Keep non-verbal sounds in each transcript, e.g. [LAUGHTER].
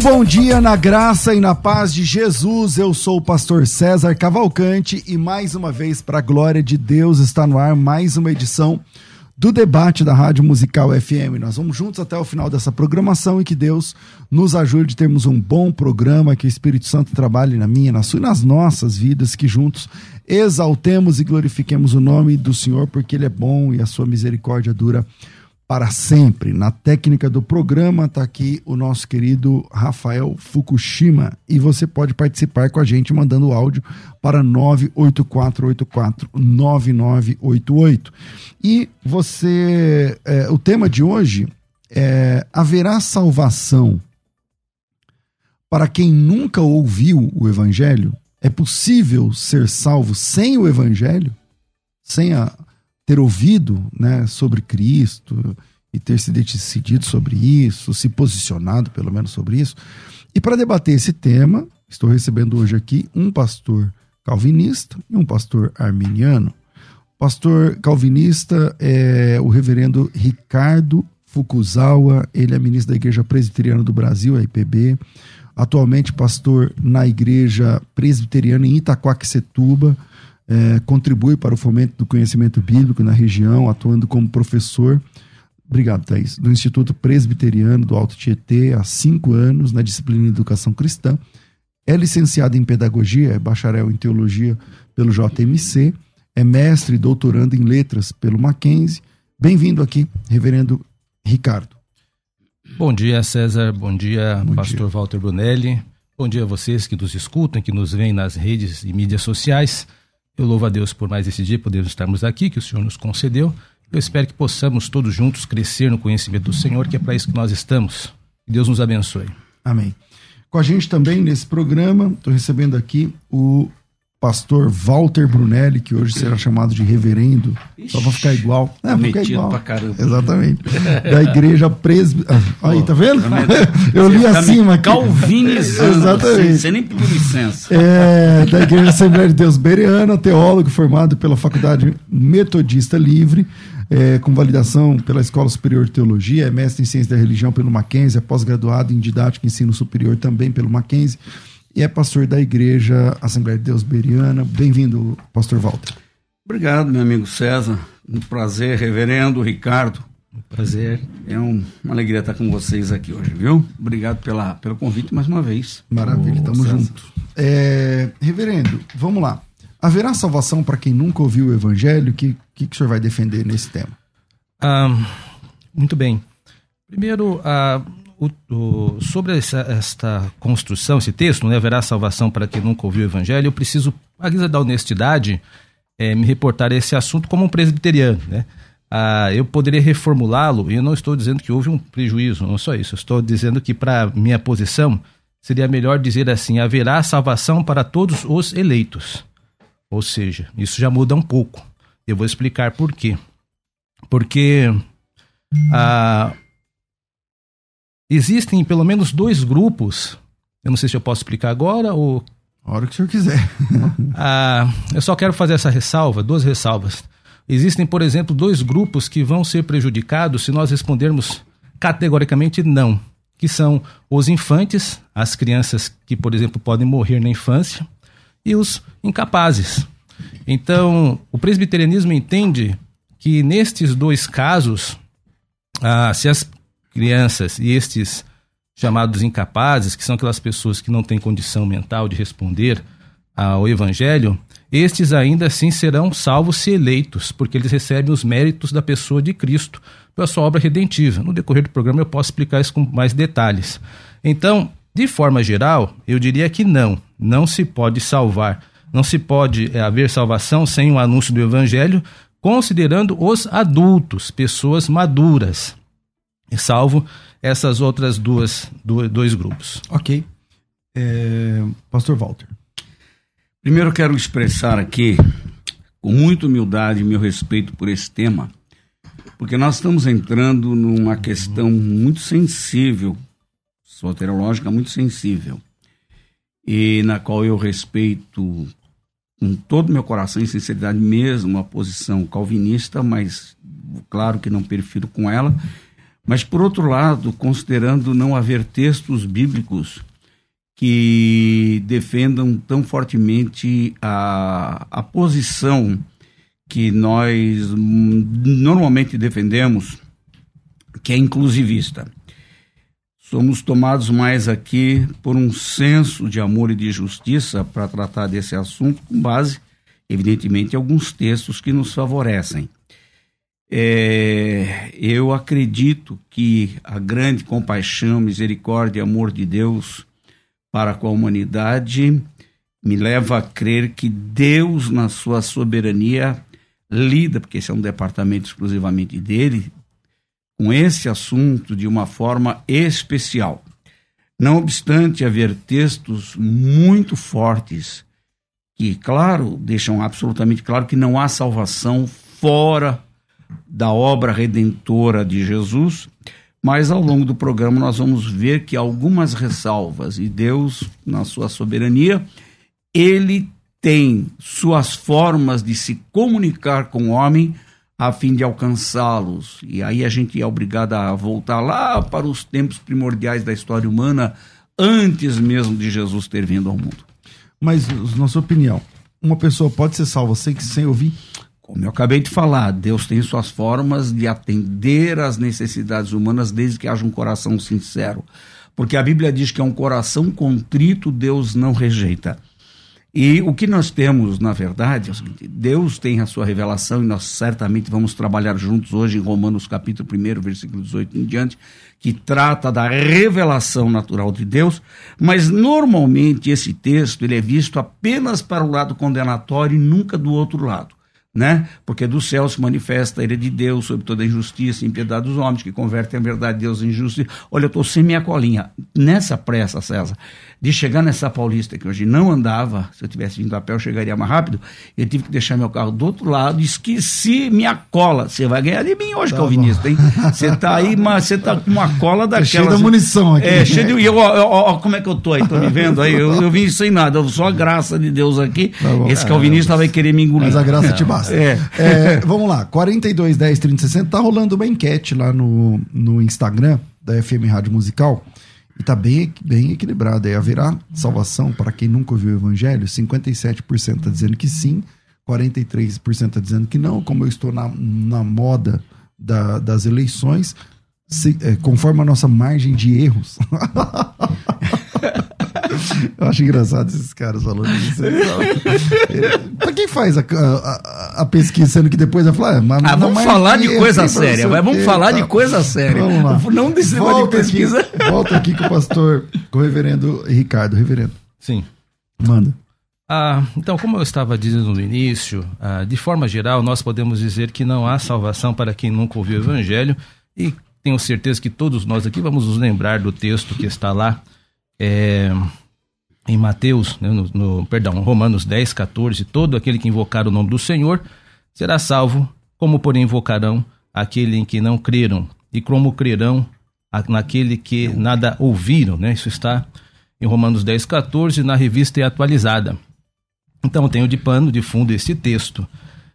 Bom dia na graça e na paz de Jesus. Eu sou o pastor César Cavalcante e mais uma vez, para a glória de Deus, está no ar mais uma edição do debate da Rádio Musical FM. Nós vamos juntos até o final dessa programação e que Deus nos ajude a termos um bom programa, que o Espírito Santo trabalhe na minha, na sua e nas nossas vidas, que juntos exaltemos e glorifiquemos o nome do Senhor, porque Ele é bom e a sua misericórdia dura para sempre. Na técnica do programa está aqui o nosso querido Rafael Fukushima e você pode participar com a gente mandando áudio para 984849988. E você, é, o tema de hoje é haverá salvação para quem nunca ouviu o evangelho? É possível ser salvo sem o evangelho? Sem a ter ouvido né, sobre Cristo e ter se decidido sobre isso, se posicionado pelo menos sobre isso. E para debater esse tema, estou recebendo hoje aqui um pastor calvinista e um pastor arminiano. O pastor calvinista é o reverendo Ricardo Fukuzawa, ele é ministro da Igreja Presbiteriana do Brasil, a IPB, atualmente pastor na Igreja Presbiteriana em Itaquaquecetuba, é, contribui para o fomento do conhecimento bíblico na região, atuando como professor. Obrigado, Thaís. Do Instituto Presbiteriano do Alto Tietê, há cinco anos, na disciplina de Educação Cristã. É licenciado em Pedagogia, é bacharel em Teologia pelo JMC, é mestre e doutorando em Letras pelo Mackenzie. Bem-vindo aqui, Reverendo Ricardo. Bom dia, César. Bom dia, Bom Pastor dia. Walter Brunelli. Bom dia a vocês que nos escutam, que nos veem nas redes e mídias sociais. Eu louvo a Deus por mais esse dia, podermos estarmos aqui, que o Senhor nos concedeu. Eu espero que possamos todos juntos crescer no conhecimento do Senhor, que é para isso que nós estamos. Que Deus nos abençoe. Amém. Com a gente também nesse programa, estou recebendo aqui o pastor Walter Brunelli, que hoje será chamado de reverendo, Ixi, só para ficar igual. É, ficar igual. Pra caramba. Exatamente. [LAUGHS] Da igreja presbiteriana. Ah, aí, tá vendo? Eu li acima aqui. Calvinizando. Exatamente. Você nem pediu licença. É, da igreja Assembleia de Deus Bereana, teólogo formado pela Faculdade Metodista Livre, é, com validação pela Escola Superior de Teologia, é mestre em Ciência da Religião pelo Mackenzie, é pós-graduado em Didática e Ensino Superior também pelo Mackenzie e é pastor da Igreja Assembleia de Deus Beriana. Bem-vindo, pastor Walter. Obrigado, meu amigo César. Um prazer, reverendo Ricardo. Um prazer. É um, uma alegria estar com vocês aqui hoje, viu? Obrigado pela, pelo convite mais uma vez. Maravilha, estamos juntos. É, reverendo, vamos lá. Haverá salvação para quem nunca ouviu o evangelho? O que, que, que o senhor vai defender nesse tema? Ah, muito bem. Primeiro, ah, o, o, sobre essa, esta construção, esse texto, né, haverá salvação para quem nunca ouviu o evangelho, eu preciso, à guisa da honestidade, é, me reportar a esse assunto como um presbiteriano. Né? Ah, eu poderia reformulá-lo, e eu não estou dizendo que houve um prejuízo, não só isso, eu estou dizendo que, para minha posição, seria melhor dizer assim: haverá salvação para todos os eleitos. Ou seja, isso já muda um pouco. Eu vou explicar por quê. Porque ah, Existem pelo menos dois grupos. Eu não sei se eu posso explicar agora ou. A hora que o senhor quiser. [LAUGHS] ah, eu só quero fazer essa ressalva, duas ressalvas. Existem, por exemplo, dois grupos que vão ser prejudicados se nós respondermos categoricamente não, que são os infantes, as crianças que, por exemplo, podem morrer na infância, e os incapazes. Então, o presbiterianismo entende que nestes dois casos, ah, se as crianças e estes chamados incapazes, que são aquelas pessoas que não têm condição mental de responder ao evangelho, estes ainda assim serão salvos se eleitos, porque eles recebem os méritos da pessoa de Cristo pela sua obra redentiva. No decorrer do programa eu posso explicar isso com mais detalhes. Então, de forma geral, eu diria que não, não se pode salvar, não se pode é, haver salvação sem o anúncio do evangelho, considerando os adultos, pessoas maduras, salvo essas outras duas, dois grupos. Ok. É, Pastor Walter. Primeiro quero expressar aqui, com muita humildade, meu respeito por esse tema, porque nós estamos entrando numa questão muito sensível, soteriológica muito sensível, e na qual eu respeito com todo o meu coração e sinceridade mesmo a posição calvinista, mas claro que não perfiro com ela. Mas, por outro lado, considerando não haver textos bíblicos que defendam tão fortemente a, a posição que nós normalmente defendemos, que é inclusivista. Somos tomados mais aqui por um senso de amor e de justiça para tratar desse assunto, com base, evidentemente, em alguns textos que nos favorecem. É, eu acredito que a grande compaixão, misericórdia e amor de Deus para com a humanidade me leva a crer que Deus, na sua soberania, lida, porque esse é um departamento exclusivamente dele, com esse assunto de uma forma especial. Não obstante haver textos muito fortes que, claro, deixam absolutamente claro que não há salvação fora da obra redentora de Jesus, mas ao longo do programa nós vamos ver que algumas ressalvas e Deus, na sua soberania, ele tem suas formas de se comunicar com o homem a fim de alcançá-los. E aí a gente é obrigado a voltar lá para os tempos primordiais da história humana, antes mesmo de Jesus ter vindo ao mundo. Mas, na sua opinião, uma pessoa pode ser salva sem, sem ouvir? Como eu acabei de falar, Deus tem suas formas de atender às necessidades humanas desde que haja um coração sincero. Porque a Bíblia diz que é um coração contrito, Deus não rejeita. E o que nós temos, na verdade, é o seguinte: Deus tem a sua revelação, e nós certamente vamos trabalhar juntos hoje em Romanos capítulo 1, versículo 18 em diante, que trata da revelação natural de Deus, mas normalmente esse texto ele é visto apenas para o lado condenatório e nunca do outro lado né? Porque do céu se manifesta a ira de Deus sobre toda a injustiça e impiedade dos homens, que convertem a verdade de Deus em justiça. Olha, eu estou sem minha colinha. Nessa pressa, César, de chegar nessa Paulista, que hoje não andava, se eu tivesse vindo a pé eu chegaria mais rápido, eu tive que deixar meu carro do outro lado, esqueci minha cola. Você vai ganhar de mim hoje, tá calvinista, hein? Você tá aí, mas você tá com uma cola daquela. Tá cheio da munição aqui. É, cheio de. E ó, como é que eu tô aí? Tô me vendo aí? Eu, eu vim sem nada, só a graça de Deus aqui. Tá Esse calvinista vai querer me engolir. Mas a graça te basta. É. é vamos lá, 42 10 30 60, tá rolando uma enquete lá no, no Instagram da FM Rádio Musical. Está bem, bem equilibrado. Aí haverá salvação para quem nunca ouviu o evangelho? 57% está dizendo que sim, 43% está dizendo que não. Como eu estou na, na moda da, das eleições, se, é, conforme a nossa margem de erros. [LAUGHS] Eu acho engraçado esses caras falando isso. pra quem faz a, a, a, pesquisa, sendo que depois vai falar. Ah, mas ah, vamos falar de coisa séria. vamos falar de coisa séria. Vamos lá. Não desse de pesquisa. Aqui, volta aqui com o pastor, com o reverendo Ricardo. Reverendo. Sim. Manda. Ah, então, como eu estava dizendo no início, ah, de forma geral, nós podemos dizer que não há salvação para quem nunca ouviu o Evangelho e tenho certeza que todos nós aqui vamos nos lembrar do texto que está lá é, em Mateus, né, no, no, perdão, Romanos 10, 14, todo aquele que invocar o nome do Senhor será salvo, como porém invocarão aquele em que não creram, e como crerão naquele que nada ouviram, né? Isso está em Romanos 10, 14, na revista atualizada. Então, tenho de pano de fundo esse texto,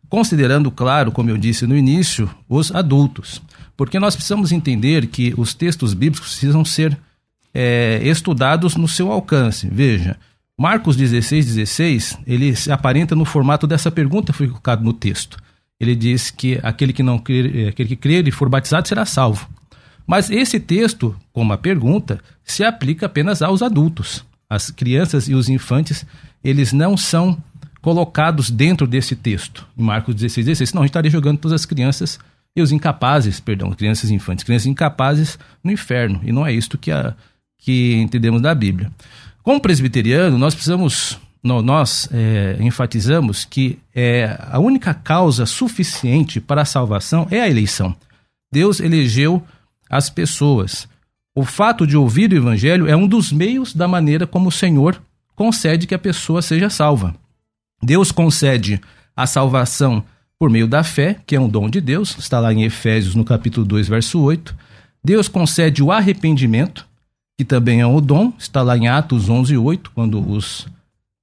considerando, claro, como eu disse no início, os adultos. Porque nós precisamos entender que os textos bíblicos precisam ser é, estudados no seu alcance. Veja, Marcos 16, 16, ele se aparenta no formato dessa pergunta que foi colocada no texto. Ele diz que aquele que não crer, é, aquele que crer e for batizado será salvo. Mas esse texto, como a pergunta, se aplica apenas aos adultos. As crianças e os infantes, eles não são colocados dentro desse texto, em Marcos 16, 16. Senão a gente estaria jogando todas as crianças e os incapazes, perdão, crianças infantes, crianças incapazes no inferno. E não é isto que, a, que entendemos da Bíblia. Como presbiteriano, nós precisamos, nós é, enfatizamos que é, a única causa suficiente para a salvação é a eleição. Deus elegeu as pessoas. O fato de ouvir o evangelho é um dos meios da maneira como o Senhor concede que a pessoa seja salva. Deus concede a salvação por meio da fé, que é um dom de Deus, está lá em Efésios, no capítulo 2, verso 8. Deus concede o arrependimento, que também é um dom, está lá em Atos 11, 8, quando os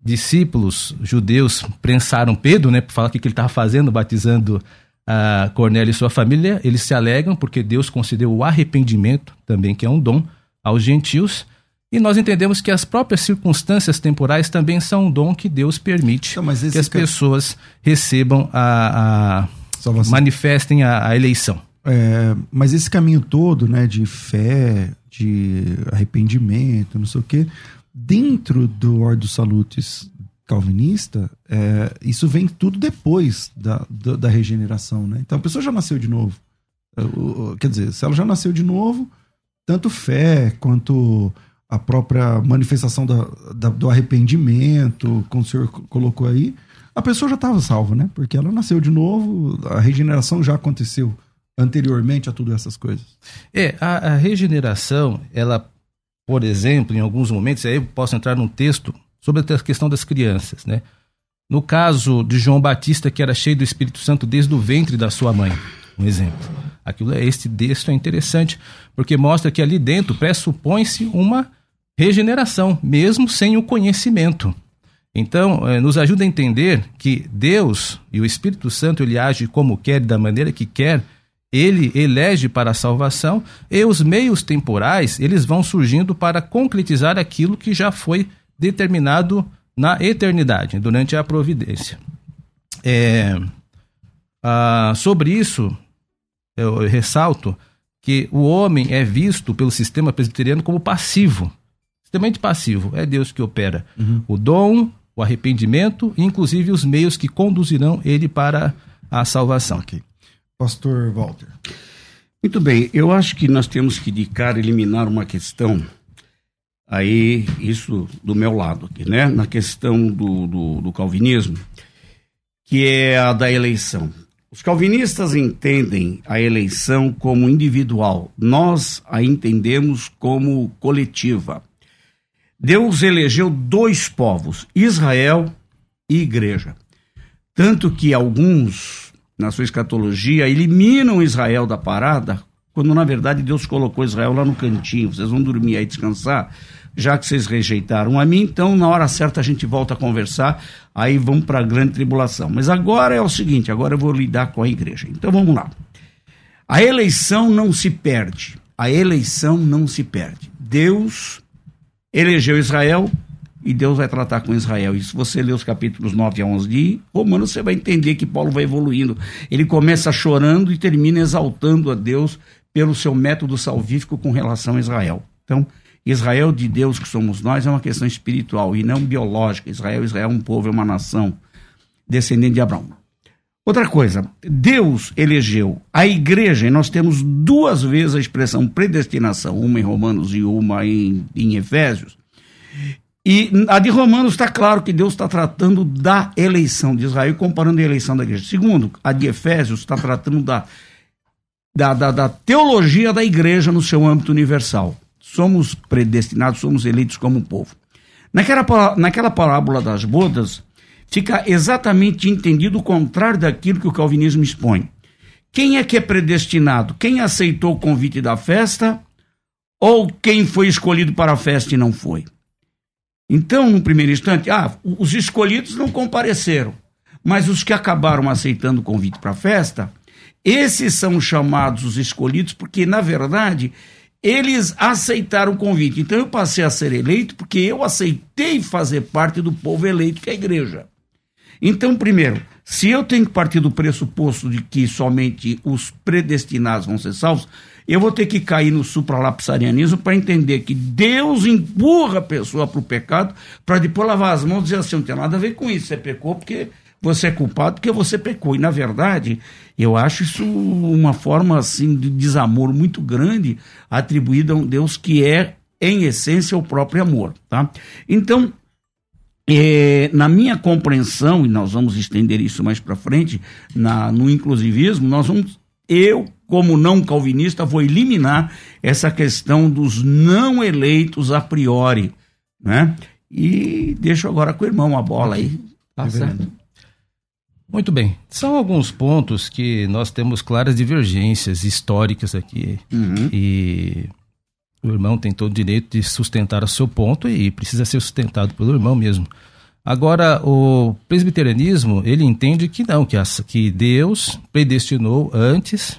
discípulos judeus prensaram Pedro, né, para falar o que ele estava fazendo, batizando a Cornélio e sua família, eles se alegram porque Deus concedeu o arrependimento, também que é um dom, aos gentios. E nós entendemos que as próprias circunstâncias temporais também são um dom que Deus permite então, que as pessoas recebam a, a manifestem a, a eleição. É, mas esse caminho todo, né, de fé, de arrependimento, não sei o quê, dentro do Ordo Salutis calvinista, é, isso vem tudo depois da, da, da, regeneração, né? Então a pessoa já nasceu de novo. É, quer dizer, se ela já nasceu de novo, tanto fé quanto a própria manifestação da, da, do arrependimento, como o senhor colocou aí, a pessoa já estava salva, né? Porque ela nasceu de novo, a regeneração já aconteceu anteriormente a tudo essas coisas. É, a, a regeneração, ela, por exemplo, em alguns momentos, aí eu posso entrar num texto sobre a questão das crianças, né? No caso de João Batista, que era cheio do Espírito Santo desde o ventre da sua mãe, um exemplo. Aquilo é este texto é interessante porque mostra que ali dentro pressupõe-se uma regeneração, mesmo sem o conhecimento. Então, eh, nos ajuda a entender que Deus e o Espírito Santo ele age como quer, da maneira que quer, ele elege para a salvação e os meios temporais, eles vão surgindo para concretizar aquilo que já foi determinado na eternidade, durante a providência. É, ah, sobre isso, eu ressalto que o homem é visto pelo sistema presbiteriano como passivo extremamente passivo. É Deus que opera uhum. o dom, o arrependimento e inclusive os meios que conduzirão ele para a salvação. Okay. Pastor Walter. Muito bem, eu acho que nós temos que de cara eliminar uma questão aí, isso do meu lado aqui, né? Na questão do, do, do calvinismo, que é a da eleição. Os calvinistas entendem a eleição como individual, nós a entendemos como coletiva. Deus elegeu dois povos, Israel e Igreja. Tanto que alguns, na sua escatologia, eliminam Israel da parada, quando na verdade Deus colocou Israel lá no cantinho. Vocês vão dormir aí descansar, já que vocês rejeitaram a mim, então na hora certa a gente volta a conversar, aí vamos para a grande tribulação. Mas agora é o seguinte: agora eu vou lidar com a igreja. Então vamos lá. A eleição não se perde. A eleição não se perde. Deus elegeu Israel e Deus vai tratar com Israel. E se você ler os capítulos 9 a 11 de Romanos, você vai entender que Paulo vai evoluindo. Ele começa chorando e termina exaltando a Deus pelo seu método salvífico com relação a Israel. Então, Israel de Deus que somos nós é uma questão espiritual e não biológica. Israel, Israel é um povo, é uma nação descendente de Abraão. Outra coisa, Deus elegeu a igreja, e nós temos duas vezes a expressão predestinação, uma em Romanos e uma em, em Efésios. E a de Romanos está claro que Deus está tratando da eleição de Israel, comparando a eleição da igreja. Segundo, a de Efésios está tratando da, da, da, da teologia da igreja no seu âmbito universal. Somos predestinados, somos eleitos como um povo. Naquela, naquela parábola das bodas, fica exatamente entendido o contrário daquilo que o calvinismo expõe. Quem é que é predestinado? Quem aceitou o convite da festa ou quem foi escolhido para a festa e não foi? Então, no primeiro instante, ah, os escolhidos não compareceram, mas os que acabaram aceitando o convite para a festa, esses são chamados os escolhidos porque, na verdade, eles aceitaram o convite. Então, eu passei a ser eleito porque eu aceitei fazer parte do povo eleito que é a igreja. Então, primeiro, se eu tenho que partir do pressuposto de que somente os predestinados vão ser salvos, eu vou ter que cair no supralapsarianismo para entender que Deus empurra a pessoa para o pecado para depois lavar as mãos e dizer assim: não tem nada a ver com isso, você pecou porque você é culpado porque você pecou. E, na verdade, eu acho isso uma forma assim de desamor muito grande atribuída a um Deus que é, em essência, o próprio amor. Tá? Então, é, na minha compreensão, e nós vamos estender isso mais para frente, na, no inclusivismo, nós vamos, eu, como não calvinista, vou eliminar essa questão dos não eleitos a priori, né? E deixo agora com o irmão a bola aí. Tá certo. Muito bem. São alguns pontos que nós temos claras divergências históricas aqui. Uhum. E o irmão tem todo o direito de sustentar o seu ponto e precisa ser sustentado pelo irmão mesmo. Agora, o presbiterianismo, ele entende que não, que, que Deus predestinou antes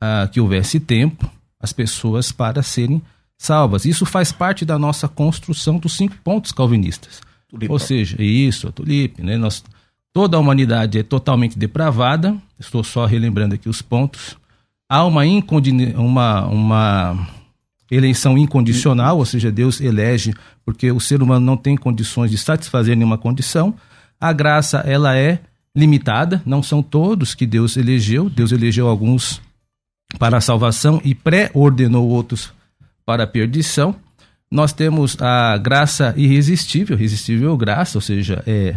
a, que houvesse tempo as pessoas para serem salvas. Isso faz parte da nossa construção dos cinco pontos calvinistas. Tulipa. Ou seja, isso, tulipe, né? Nós, toda a humanidade é totalmente depravada, estou só relembrando aqui os pontos. Há uma, uma, uma eleição incondicional, ou seja, Deus elege porque o ser humano não tem condições de satisfazer nenhuma condição. A graça, ela é limitada, não são todos que Deus elegeu. Deus elegeu alguns para a salvação e pré-ordenou outros para a perdição. Nós temos a graça irresistível, irresistível graça, ou seja, é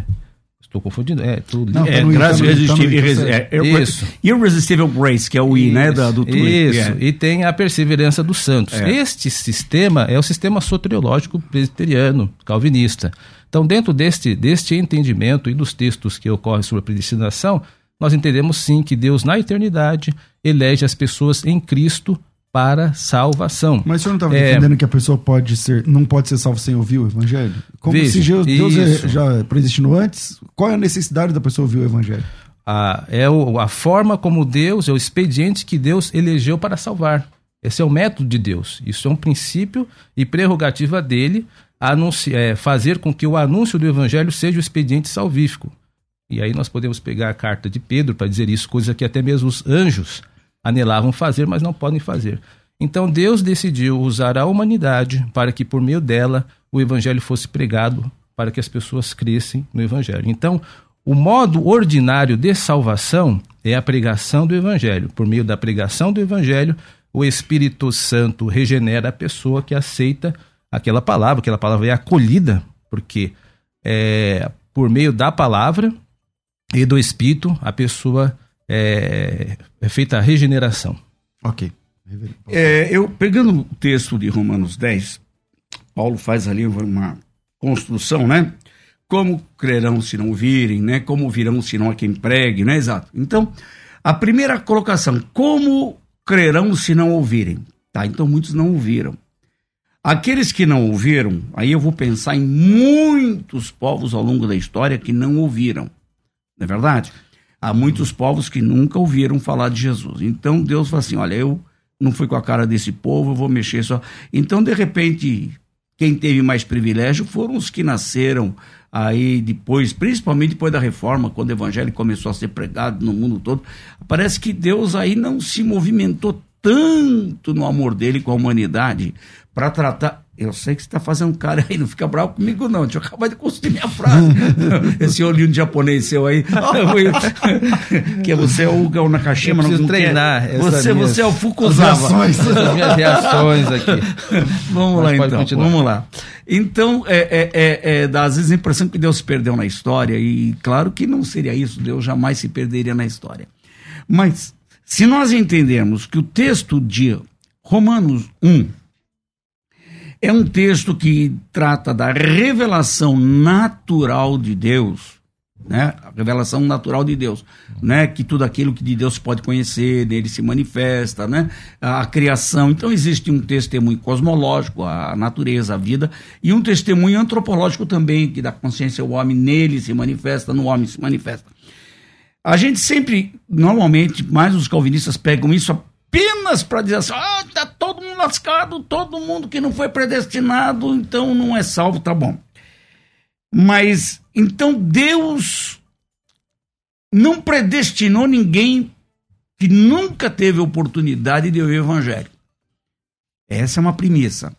Estou confundindo. É, tudo. Não, é, graça irresistível. É, isso. Irresistível grace, que é o I, né? Da, do Isso. Yeah. E tem a perseverança dos santos. É. Este sistema é o sistema soteriológico presbiteriano, calvinista. Então, dentro deste, deste entendimento e dos textos que ocorrem sobre a predestinação, nós entendemos sim que Deus, na eternidade, elege as pessoas em Cristo para salvação. Mas o senhor não estava é... defendendo que a pessoa pode ser, não pode ser salva sem ouvir o evangelho? Como Veja, se Deus, Deus é, já predestinou antes, qual é a necessidade da pessoa ouvir o evangelho? Ah, é o, a forma como Deus, é o expediente que Deus elegeu para salvar. Esse é o método de Deus. Isso é um princípio e prerrogativa dele anunciar, é, fazer com que o anúncio do evangelho seja o expediente salvífico. E aí nós podemos pegar a carta de Pedro para dizer isso, coisa que até mesmo os anjos anelavam fazer, mas não podem fazer. Então Deus decidiu usar a humanidade para que por meio dela o evangelho fosse pregado, para que as pessoas crescem no evangelho. Então, o modo ordinário de salvação é a pregação do evangelho. Por meio da pregação do evangelho, o Espírito Santo regenera a pessoa que aceita aquela palavra, aquela palavra é acolhida, porque é, por meio da palavra e do Espírito a pessoa é, é feita a regeneração. Ok. É, eu, pegando o texto de Romanos 10, Paulo faz ali uma construção, né? Como crerão se não ouvirem, né? Como virão se não a quem pregue, né? Exato. Então, a primeira colocação, como crerão se não ouvirem? Tá, então muitos não ouviram. Aqueles que não ouviram, aí eu vou pensar em muitos povos ao longo da história que não ouviram. Não é verdade? Há muitos povos que nunca ouviram falar de Jesus. Então Deus fala assim: olha, eu não fui com a cara desse povo, eu vou mexer só. Então, de repente, quem teve mais privilégio foram os que nasceram aí depois, principalmente depois da reforma, quando o evangelho começou a ser pregado no mundo todo. Parece que Deus aí não se movimentou tanto no amor dele com a humanidade para tratar. Eu sei que você está fazendo cara aí, não fica bravo comigo, não. Deixa eu acabar de construir minha frase. [LAUGHS] Esse olhinho de japonês seu aí. [LAUGHS] que você é o Gal Nakashima. Eu não treinar. Você, minhas, você é o Fukuzawa. [LAUGHS] As minhas reações aqui. vamos Mas lá, então. Continuar. Vamos lá. Então, é, é, é, é, dá às vezes a impressão que Deus se perdeu na história. E claro que não seria isso. Deus jamais se perderia na história. Mas, se nós entendermos que o texto de Romanos 1 é um texto que trata da revelação natural de Deus, né? A revelação natural de Deus, né? Que tudo aquilo que de Deus pode conhecer, dele se manifesta, né? A, criação. Então existe um testemunho cosmológico, a natureza, a vida, e um testemunho antropológico também, que da consciência o homem nele se manifesta, no homem se manifesta. A gente sempre, normalmente, mais os calvinistas pegam isso apenas para dizer assim, ah, tá todo mundo lascado, todo mundo que não foi predestinado, então não é salvo, tá bom. Mas então Deus não predestinou ninguém que nunca teve oportunidade de ouvir o evangelho. Essa é uma premissa.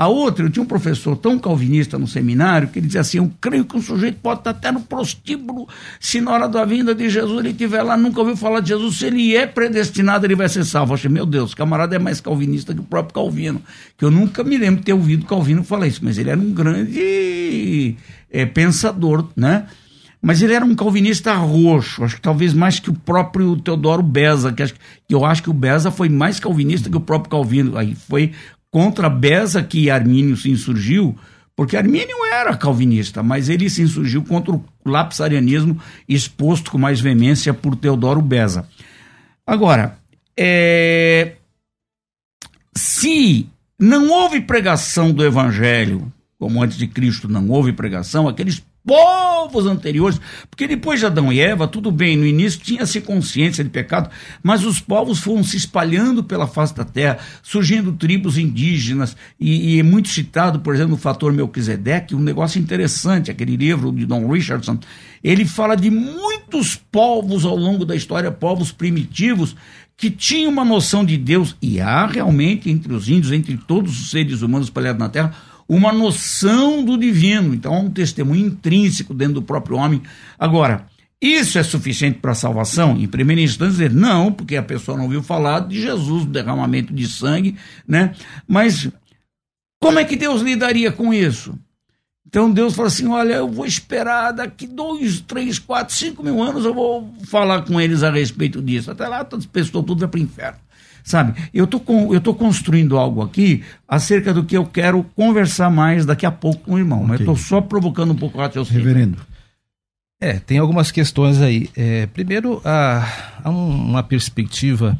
A outra, eu tinha um professor tão calvinista no seminário que ele dizia assim: Eu creio que um sujeito pode estar até no prostíbulo, se na hora da vinda de Jesus ele estiver lá, nunca ouviu falar de Jesus, se ele é predestinado, ele vai ser salvo. Eu achei, meu Deus, o camarada é mais calvinista que o próprio Calvino, que eu nunca me lembro de ter ouvido Calvino falar isso, mas ele era um grande é, pensador, né? Mas ele era um calvinista roxo, acho que talvez mais que o próprio Teodoro Beza, que, acho, que eu acho que o Beza foi mais calvinista que o próprio Calvino. Aí foi contra Beza que Armínio se insurgiu, porque Armínio era calvinista, mas ele se insurgiu contra o lapsarianismo exposto com mais veemência por Teodoro Beza. Agora, é... se não houve pregação do evangelho, como antes de Cristo não houve pregação, aqueles povos anteriores, porque depois de Adão e Eva, tudo bem, no início tinha-se consciência de pecado, mas os povos foram se espalhando pela face da terra, surgindo tribos indígenas, e, e é muito citado, por exemplo, o fator Melquisedeque, um negócio interessante, aquele livro de Don Richardson, ele fala de muitos povos ao longo da história, povos primitivos, que tinham uma noção de Deus, e há realmente entre os índios, entre todos os seres humanos espalhados na terra, uma noção do divino. Então, há um testemunho intrínseco dentro do próprio homem. Agora, isso é suficiente para a salvação? Em primeira instância, não, porque a pessoa não ouviu falar de Jesus, do derramamento de sangue, né? Mas como é que Deus lidaria com isso? Então Deus falou assim: olha, eu vou esperar daqui dois, três, quatro, cinco mil anos, eu vou falar com eles a respeito disso. Até lá, todas as pessoas, tudo vai para o inferno. Sabe, eu tô, com, eu tô construindo algo aqui acerca do que eu quero conversar mais daqui a pouco com o irmão, okay. mas eu tô só provocando um pouco o raciocínio. Reverendo. É, tem algumas questões aí. É, primeiro, há, há uma perspectiva,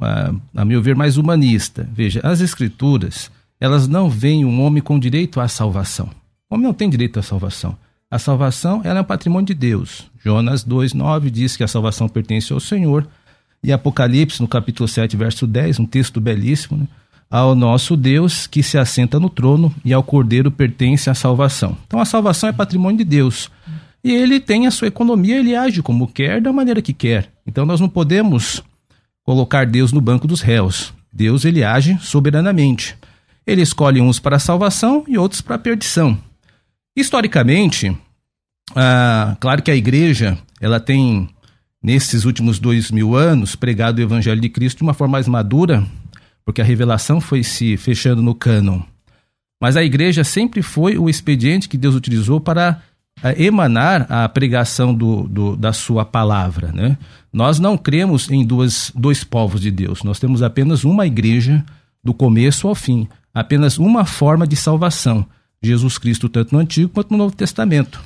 a, a meu ver, mais humanista. Veja, as escrituras, elas não veem um homem com direito à salvação. O homem não tem direito à salvação. A salvação ela é um patrimônio de Deus. Jonas 2,9 diz que a salvação pertence ao Senhor e Apocalipse, no capítulo 7, verso 10, um texto belíssimo, né? ao nosso Deus que se assenta no trono e ao Cordeiro pertence a salvação. Então a salvação é patrimônio de Deus. E ele tem a sua economia, ele age como quer, da maneira que quer. Então nós não podemos colocar Deus no banco dos réus. Deus ele age soberanamente. Ele escolhe uns para a salvação e outros para a perdição. Historicamente, ah, claro que a igreja ela tem nesses últimos dois mil anos, pregado o Evangelho de Cristo de uma forma mais madura, porque a revelação foi se fechando no cânon. Mas a igreja sempre foi o expediente que Deus utilizou para eh, emanar a pregação do, do, da sua palavra. Né? Nós não cremos em duas, dois povos de Deus, nós temos apenas uma igreja do começo ao fim, apenas uma forma de salvação. Jesus Cristo, tanto no Antigo quanto no Novo Testamento.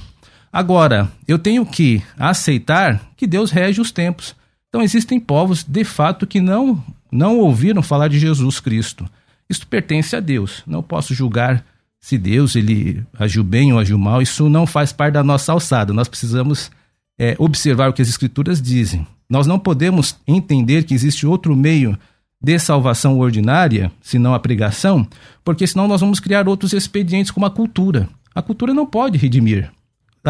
Agora, eu tenho que aceitar que Deus rege os tempos. Então existem povos, de fato, que não, não ouviram falar de Jesus Cristo. Isso pertence a Deus. Não posso julgar se Deus ele agiu bem ou agiu mal. Isso não faz parte da nossa alçada. Nós precisamos é, observar o que as Escrituras dizem. Nós não podemos entender que existe outro meio de salvação ordinária, senão a pregação, porque senão nós vamos criar outros expedientes como a cultura. A cultura não pode redimir.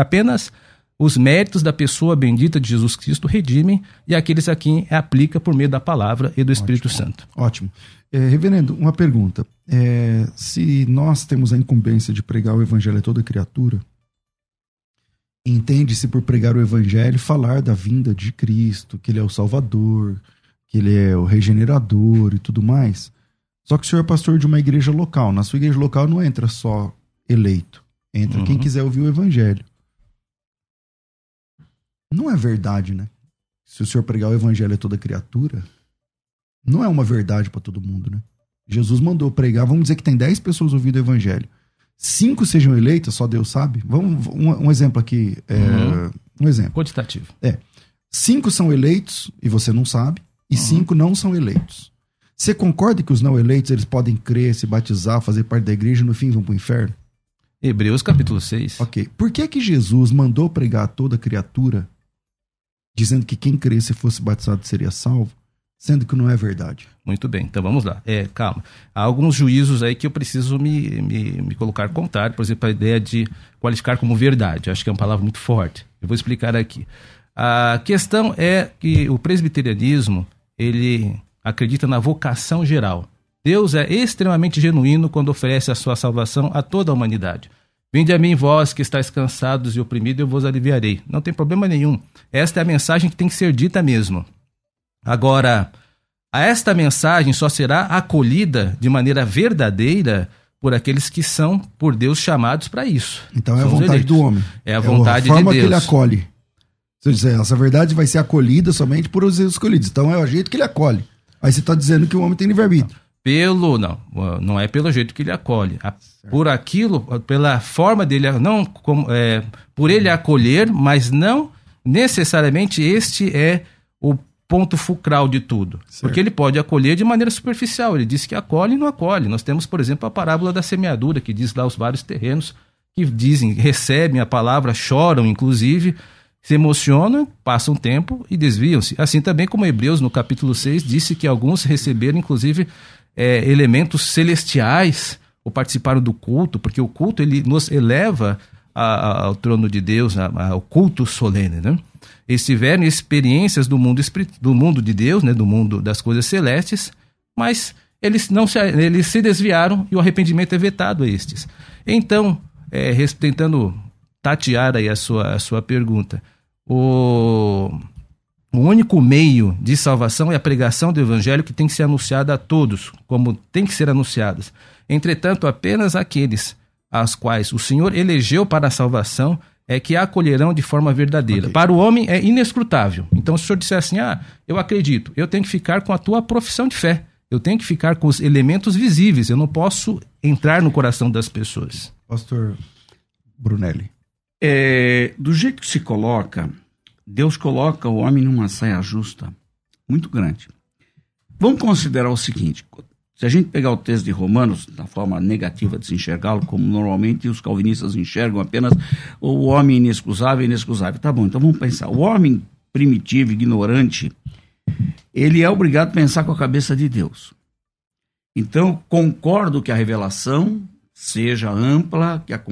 Apenas os méritos da pessoa bendita de Jesus Cristo redimem e aqueles a quem aplica por meio da palavra e do Espírito Ótimo. Santo. Ótimo. É, reverendo, uma pergunta. É, se nós temos a incumbência de pregar o evangelho a toda criatura, entende-se por pregar o evangelho falar da vinda de Cristo, que ele é o Salvador, que ele é o regenerador e tudo mais. Só que o senhor é pastor de uma igreja local. Na sua igreja local não entra só eleito, entra uhum. quem quiser ouvir o evangelho. Não é verdade, né? Se o senhor pregar o evangelho a toda criatura, não é uma verdade para todo mundo, né? Jesus mandou pregar, vamos dizer que tem 10 pessoas ouvindo o evangelho. Cinco sejam eleitas, só Deus sabe. Vamos, um, um exemplo aqui. É, uhum. Um exemplo. Quantitativo. É. Cinco são eleitos e você não sabe, e uhum. cinco não são eleitos. Você concorda que os não eleitos eles podem crer, se batizar, fazer parte da igreja e no fim vão para o inferno? Hebreus capítulo 6. Ok. Por que que Jesus mandou pregar a toda criatura dizendo que quem cresce fosse batizado seria salvo, sendo que não é verdade. Muito bem, então vamos lá. É, calma. Há alguns juízos aí que eu preciso me, me, me colocar contrário, por exemplo, a ideia de qualificar como verdade. Acho que é uma palavra muito forte. Eu vou explicar aqui. A questão é que o presbiterianismo, ele acredita na vocação geral. Deus é extremamente genuíno quando oferece a sua salvação a toda a humanidade. Vinde a mim, vós que estáis cansados e oprimidos, eu vos aliviarei. Não tem problema nenhum. Esta é a mensagem que tem que ser dita mesmo. Agora, a esta mensagem só será acolhida de maneira verdadeira por aqueles que são por Deus chamados para isso. Então é a vontade do homem. É a vontade é a forma de Deus. que ele acolhe. Você diz, essa verdade vai ser acolhida somente por os escolhidos. Então é o jeito que ele acolhe. Aí você está dizendo que o homem tem livre-arbítrio. Pelo, não, não é pelo jeito que ele acolhe. por aquilo, pela forma dele, não como, é, por ele acolher, mas não necessariamente este é o ponto fulcral de tudo. Certo. Porque ele pode acolher de maneira superficial. Ele diz que acolhe e não acolhe. Nós temos, por exemplo, a parábola da semeadura, que diz lá os vários terrenos que dizem, recebem a palavra, choram, inclusive, se emocionam, passam um tempo e desviam-se. Assim também como Hebreus, no capítulo 6, disse que alguns receberam, inclusive, é, elementos celestiais ou participaram do culto, porque o culto ele nos eleva a, a, ao trono de Deus, ao culto solene, né? Eles tiveram experiências do mundo, do mundo de Deus, né, do mundo das coisas celestes, mas eles não se, eles se desviaram e o arrependimento é vetado a estes. Então, é, tentando tatear aí a sua, a sua pergunta, o, o único meio de salvação é a pregação do evangelho que tem que ser anunciada a todos, como tem que ser anunciadas. Entretanto, apenas aqueles aos quais o Senhor elegeu para a salvação é que a acolherão de forma verdadeira. Okay. Para o homem é inescrutável. Então, se o senhor disser assim, ah, eu acredito, eu tenho que ficar com a tua profissão de fé. Eu tenho que ficar com os elementos visíveis. Eu não posso entrar no coração das pessoas. Pastor Brunelli. É, do jeito que se coloca, Deus coloca o homem numa saia justa muito grande. Vamos considerar o seguinte: se a gente pegar o texto de Romanos, da forma negativa de se enxergá-lo, como normalmente os calvinistas enxergam apenas o homem inexcusável e inexcusável. Tá bom, então vamos pensar. O homem primitivo, ignorante, ele é obrigado a pensar com a cabeça de Deus. Então, concordo que a revelação seja ampla, que a,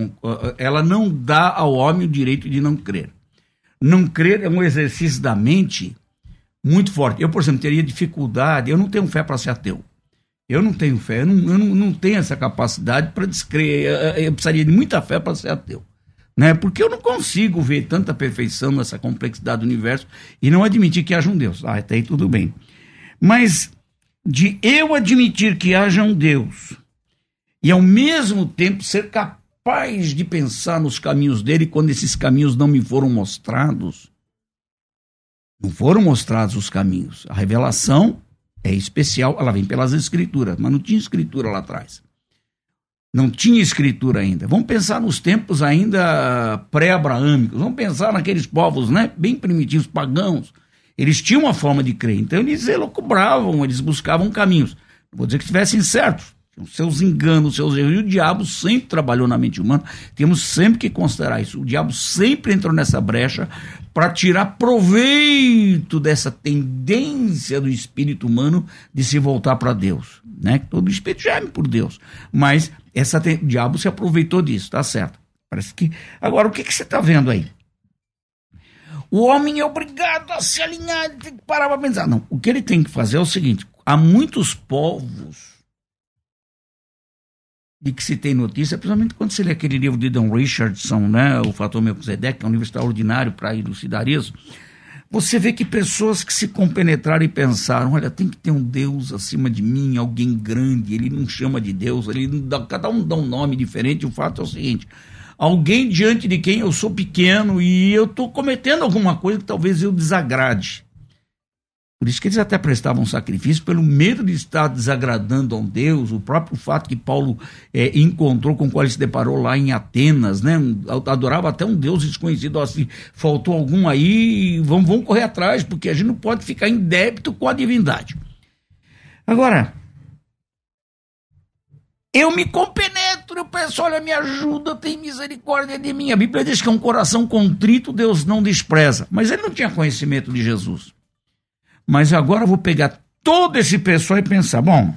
ela não dá ao homem o direito de não crer. Não crer é um exercício da mente muito forte. Eu, por exemplo, teria dificuldade, eu não tenho fé para ser ateu. Eu não tenho fé, eu não, eu não, não tenho essa capacidade para descrever. Eu precisaria de muita fé para ser ateu. Né? Porque eu não consigo ver tanta perfeição nessa complexidade do universo e não admitir que haja um Deus. Ah, até aí tudo bem. Mas de eu admitir que haja um Deus e ao mesmo tempo ser capaz de pensar nos caminhos dele quando esses caminhos não me foram mostrados, não foram mostrados os caminhos. A revelação é especial, ela vem pelas escrituras, mas não tinha escritura lá atrás. Não tinha escritura ainda. Vamos pensar nos tempos ainda pré-abraâmicos. Vamos pensar naqueles povos, né, bem primitivos, pagãos. Eles tinham uma forma de crer, então eles elocubravam, eles buscavam caminhos. Não vou dizer que estivessem certos, seus enganos, seus erros. E o diabo sempre trabalhou na mente humana. Temos sempre que considerar isso. O diabo sempre entrou nessa brecha para tirar proveito dessa tendência do espírito humano de se voltar para Deus. Né? Todo espírito geme por Deus. Mas essa o diabo se aproveitou disso, tá certo. Parece que. Agora, o que, que você está vendo aí? O homem é obrigado a se alinhar, tem que parar para pensar. Não, o que ele tem que fazer é o seguinte: há muitos povos de que se tem notícia, principalmente quando você lê aquele livro de Don Richardson, né, O Fator Melquisedeque, que é um livro extraordinário para elucidar isso, você vê que pessoas que se compenetraram e pensaram, olha, tem que ter um Deus acima de mim, alguém grande, ele não chama de Deus, ele dá, cada um dá um nome diferente, o fato é o seguinte, alguém diante de quem eu sou pequeno e eu estou cometendo alguma coisa que talvez eu desagrade. Por isso que eles até prestavam sacrifício pelo medo de estar desagradando a um Deus, o próprio fato que Paulo é, encontrou com o qual ele se deparou lá em Atenas, né? Adorava até um Deus desconhecido, assim, faltou algum aí, vamos, vamos correr atrás, porque a gente não pode ficar em débito com a divindade. Agora, eu me compenetro, eu peço, olha, me ajuda, tem misericórdia de mim. A Bíblia diz que é um coração contrito, Deus não despreza. Mas ele não tinha conhecimento de Jesus. Mas agora eu vou pegar todo esse pessoal e pensar: bom,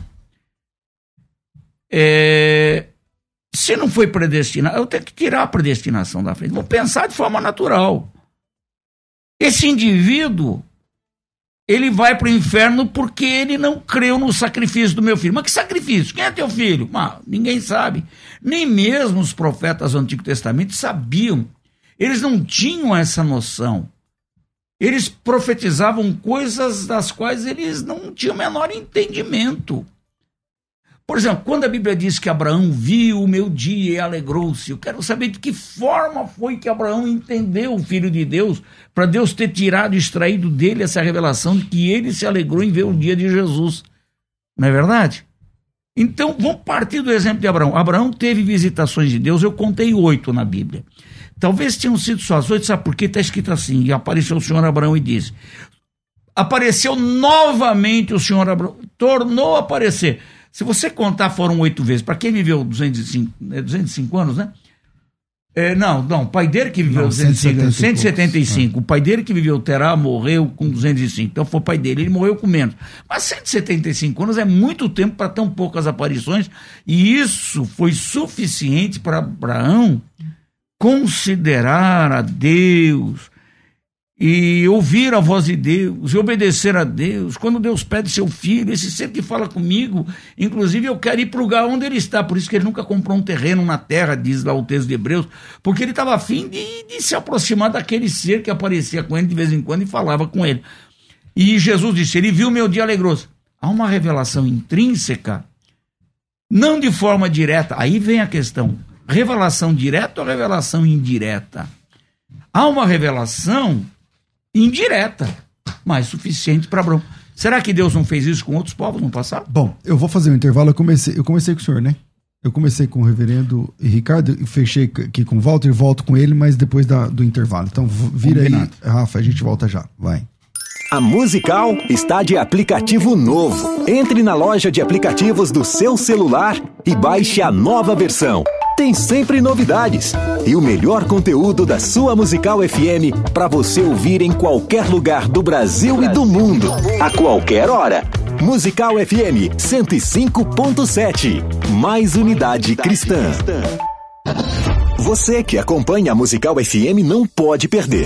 é, se não foi predestinado, eu tenho que tirar a predestinação da frente. Vou pensar de forma natural. Esse indivíduo, ele vai para o inferno porque ele não creu no sacrifício do meu filho. Mas que sacrifício? Quem é teu filho? Ah, ninguém sabe. Nem mesmo os profetas do Antigo Testamento sabiam. Eles não tinham essa noção. Eles profetizavam coisas das quais eles não tinham o menor entendimento. Por exemplo, quando a Bíblia diz que Abraão viu o meu dia e alegrou-se, eu quero saber de que forma foi que Abraão entendeu o Filho de Deus, para Deus ter tirado e extraído dele essa revelação de que ele se alegrou em ver o dia de Jesus. Não é verdade? Então, vamos partir do exemplo de Abraão. Abraão teve visitações de Deus, eu contei oito na Bíblia. Talvez tenham sido só as oito, sabe por quê? Está escrito assim: e apareceu o Senhor Abraão e disse: Apareceu novamente o Senhor Abraão, tornou a aparecer. Se você contar, foram oito vezes. Para quem viveu 205, 205 anos, né? É, não, não, o pai dele que viveu não, 205, 175. O pai dele que viveu Terá morreu com 205. Então foi o pai dele, ele morreu com menos. Mas 175 anos é muito tempo para tão poucas aparições, e isso foi suficiente para Abraão considerar a Deus e ouvir a voz de Deus e obedecer a Deus. Quando Deus pede seu filho, esse ser que fala comigo, inclusive eu quero ir para o lugar onde ele está. Por isso que ele nunca comprou um terreno na terra, diz lá o texto de Hebreus, porque ele estava afim de, de se aproximar daquele ser que aparecia com ele de vez em quando e falava com ele. E Jesus disse: Ele viu meu dia alegroso. Há uma revelação intrínseca, não de forma direta. Aí vem a questão: revelação direta ou revelação indireta? Há uma revelação indireta, mas suficiente para Abraão. Será que Deus não fez isso com outros povos no passado? Bom, eu vou fazer um intervalo. Eu comecei, eu comecei com o senhor, né? Eu comecei com o reverendo Ricardo e fechei aqui com o Walter, volto com ele, mas depois da, do intervalo. Então vira Combinado. aí, Rafa, a gente volta já. Vai. A Musical está de aplicativo novo. Entre na loja de aplicativos do seu celular e baixe a nova versão tem sempre novidades e o melhor conteúdo da sua Musical FM para você ouvir em qualquer lugar do Brasil e do mundo, a qualquer hora. Musical FM 105.7. Mais unidade cristã. Você que acompanha a Musical FM não pode perder.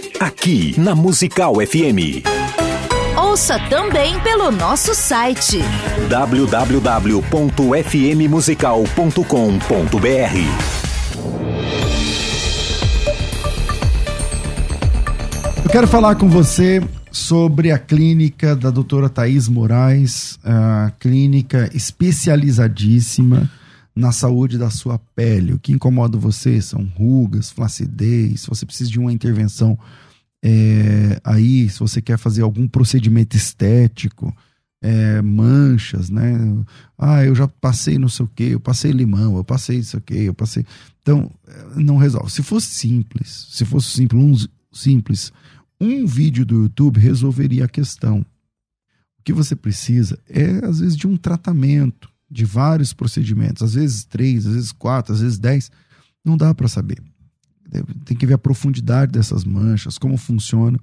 aqui na Musical FM. Ouça também pelo nosso site www.fmmusical.com.br. Eu quero falar com você sobre a clínica da doutora Thaís Moraes, a clínica especializadíssima na saúde da sua pele. O que incomoda você são rugas, flacidez, se você precisa de uma intervenção é, aí, se você quer fazer algum procedimento estético, é, manchas, né? Ah, eu já passei não sei o que, eu passei limão, eu passei isso aqui, eu passei. Então, não resolve. Se fosse simples, se fosse simples, um, simples, um vídeo do YouTube resolveria a questão. O que você precisa é, às vezes, de um tratamento de vários procedimentos, às vezes três, às vezes quatro, às vezes dez, não dá para saber. Tem que ver a profundidade dessas manchas, como funciona.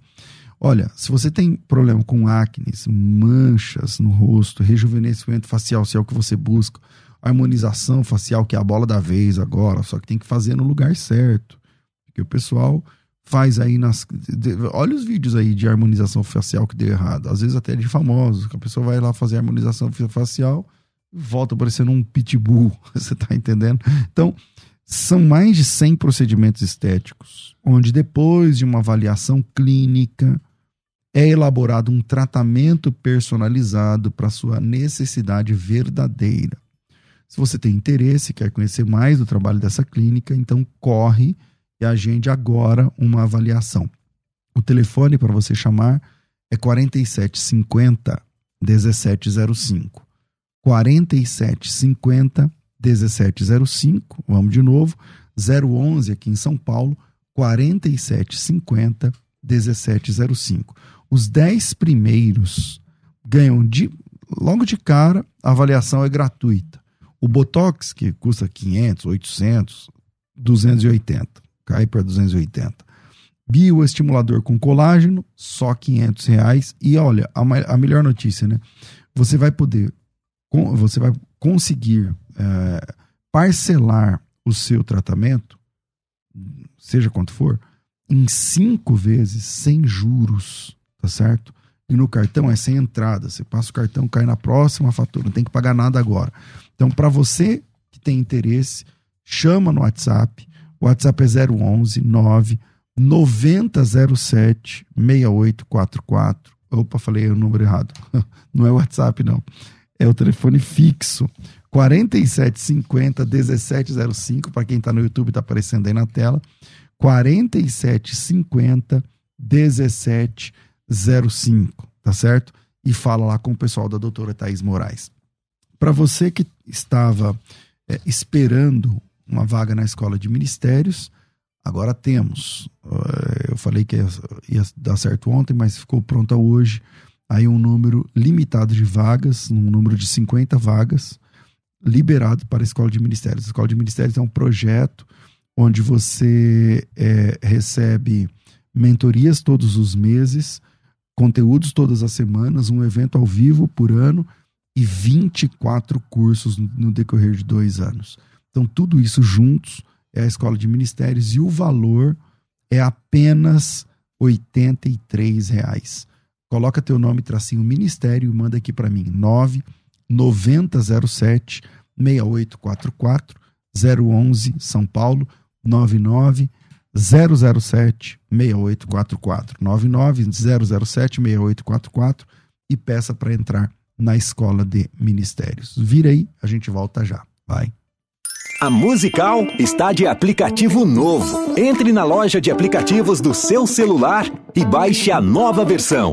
Olha, se você tem problema com acne, manchas no rosto, rejuvenescimento facial, se é o que você busca, harmonização facial, que é a bola da vez agora, só que tem que fazer no lugar certo. Porque o pessoal faz aí nas. Olha os vídeos aí de harmonização facial que deu errado. Às vezes até de famosos, que a pessoa vai lá fazer harmonização facial volta parecendo um pitbull, [LAUGHS] você está entendendo? Então, são mais de 100 procedimentos estéticos, onde depois de uma avaliação clínica é elaborado um tratamento personalizado para sua necessidade verdadeira. Se você tem interesse, quer conhecer mais do trabalho dessa clínica, então corre e agende agora uma avaliação. O telefone para você chamar é 4750 1705. 4750 1705, vamos de novo, 011 aqui em São Paulo, 4750 1705. Os 10 primeiros ganham de logo de cara, a avaliação é gratuita. O Botox, que custa 500, 800, 280, cai para 280. Bioestimulador com colágeno, só 500 reais. E olha, a, a melhor notícia, né? Você vai poder, você vai conseguir é, parcelar o seu tratamento, seja quanto for, em cinco vezes sem juros, tá certo? E no cartão é sem entrada. Você passa o cartão, cai na próxima fatura, não tem que pagar nada agora. Então, para você que tem interesse, chama no WhatsApp. O WhatsApp é 011 9 9007 6844. Opa, falei o número errado. [LAUGHS] Não é o WhatsApp, não. É o telefone fixo. 4750 1705. Para quem está no YouTube, está aparecendo aí na tela. 4750 1705. Tá certo? E fala lá com o pessoal da doutora Thais Moraes. Para você que estava é, esperando uma vaga na escola de ministérios, agora temos. É, eu falei que ia, ia dar certo ontem, mas ficou pronta hoje. Aí um número limitado de vagas, um número de 50 vagas, liberado para a escola de ministérios. A escola de ministérios é um projeto onde você é, recebe mentorias todos os meses, conteúdos todas as semanas, um evento ao vivo por ano e 24 cursos no decorrer de dois anos. Então, tudo isso juntos é a escola de ministérios e o valor é apenas R$ reais. Coloca teu nome, tracinho ministério e manda aqui para mim. 9 9007 6844 011 São Paulo 99 007 6844 99 007 6844 e peça para entrar na Escola de Ministérios. Vira aí, a gente volta já. Vai. A Musical está de aplicativo novo. Entre na loja de aplicativos do seu celular e baixe a nova versão.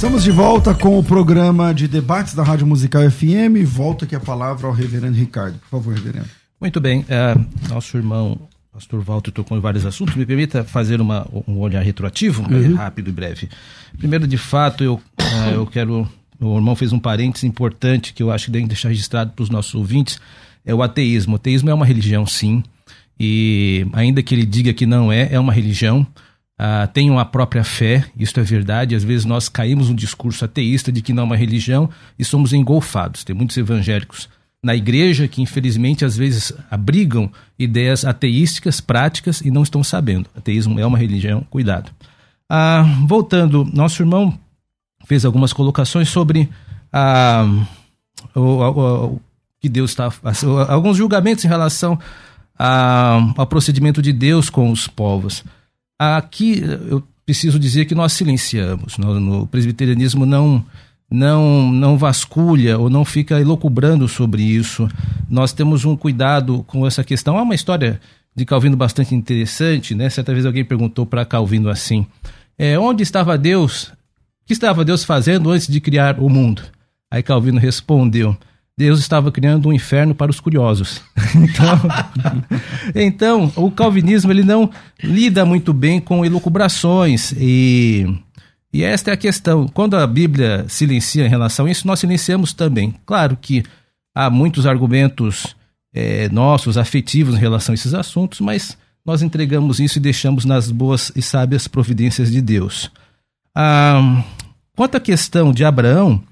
Estamos de volta com o programa de debates da Rádio Musical FM. Volta aqui a palavra ao reverendo Ricardo. Por favor, reverendo. Muito bem. É, nosso irmão pastor Walter tocou em vários assuntos. Me permita fazer uma, um olhar retroativo, uhum. rápido e breve. Primeiro, de fato, eu, uh, eu quero. O irmão fez um parênteses importante que eu acho que tem que deixar registrado para os nossos ouvintes: é o ateísmo. O ateísmo é uma religião, sim. E ainda que ele diga que não é, é uma religião. Uh, tem uma própria fé, isso é verdade. Às vezes nós caímos no discurso ateísta de que não é uma religião e somos engolfados. Tem muitos evangélicos na igreja que infelizmente às vezes abrigam ideias ateísticas práticas e não estão sabendo. Ateísmo é uma religião, cuidado. Ah, voltando, nosso irmão fez algumas colocações sobre ah, o, que Deus está. alguns julgamentos em relação a, ao procedimento de Deus com os povos. Aqui eu preciso dizer que nós silenciamos. No, no presbiterianismo não não não vasculha ou não fica elocubrando sobre isso. Nós temos um cuidado com essa questão. Há uma história de Calvino bastante interessante, né? Certa vez alguém perguntou para Calvino assim: é, onde estava Deus? O que estava Deus fazendo antes de criar o mundo? Aí Calvino respondeu: Deus estava criando um inferno para os curiosos. [LAUGHS] então, [LAUGHS] então, o calvinismo ele não lida muito bem com elucubrações e e esta é a questão. Quando a Bíblia silencia em relação a isso, nós silenciamos também. Claro que há muitos argumentos é, nossos, afetivos em relação a esses assuntos, mas nós entregamos isso e deixamos nas boas e sábias providências de Deus. Ah, quanto à questão de Abraão,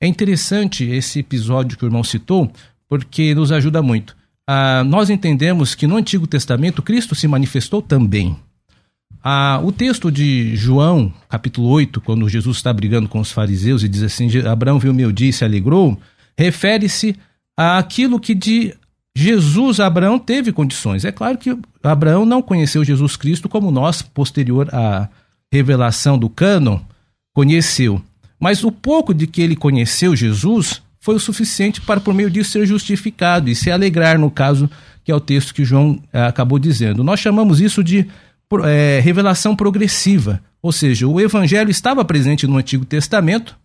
é interessante esse episódio que o irmão citou, porque nos ajuda muito. Ah, nós entendemos que no Antigo Testamento Cristo se manifestou também. Ah, o texto de João, capítulo 8, quando Jesus está brigando com os fariseus e diz assim: Abraão viu meu dia e se alegrou, refere-se àquilo que de Jesus, Abraão teve condições. É claro que Abraão não conheceu Jesus Cristo como nós, posterior à revelação do cânon, conheceu. Mas o pouco de que ele conheceu Jesus foi o suficiente para, por meio disso, ser justificado e se alegrar, no caso, que é o texto que João eh, acabou dizendo. Nós chamamos isso de é, revelação progressiva, ou seja, o evangelho estava presente no Antigo Testamento,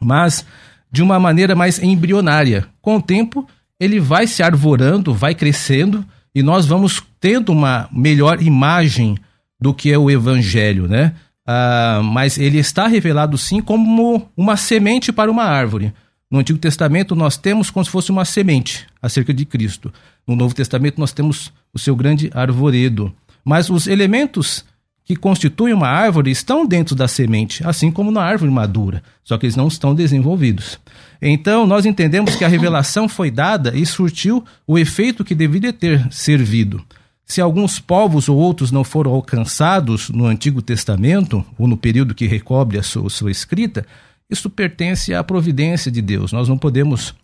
mas de uma maneira mais embrionária. Com o tempo, ele vai se arvorando, vai crescendo e nós vamos tendo uma melhor imagem do que é o evangelho, né? Ah, mas ele está revelado sim como uma semente para uma árvore. No Antigo Testamento nós temos como se fosse uma semente acerca de Cristo. No Novo Testamento nós temos o seu grande arvoredo. Mas os elementos que constituem uma árvore estão dentro da semente, assim como na árvore madura, só que eles não estão desenvolvidos. Então, nós entendemos que a revelação foi dada e surtiu o efeito que deveria ter servido. Se alguns povos ou outros não foram alcançados no Antigo Testamento, ou no período que recobre a sua, sua escrita, isso pertence à providência de Deus. Nós não podemos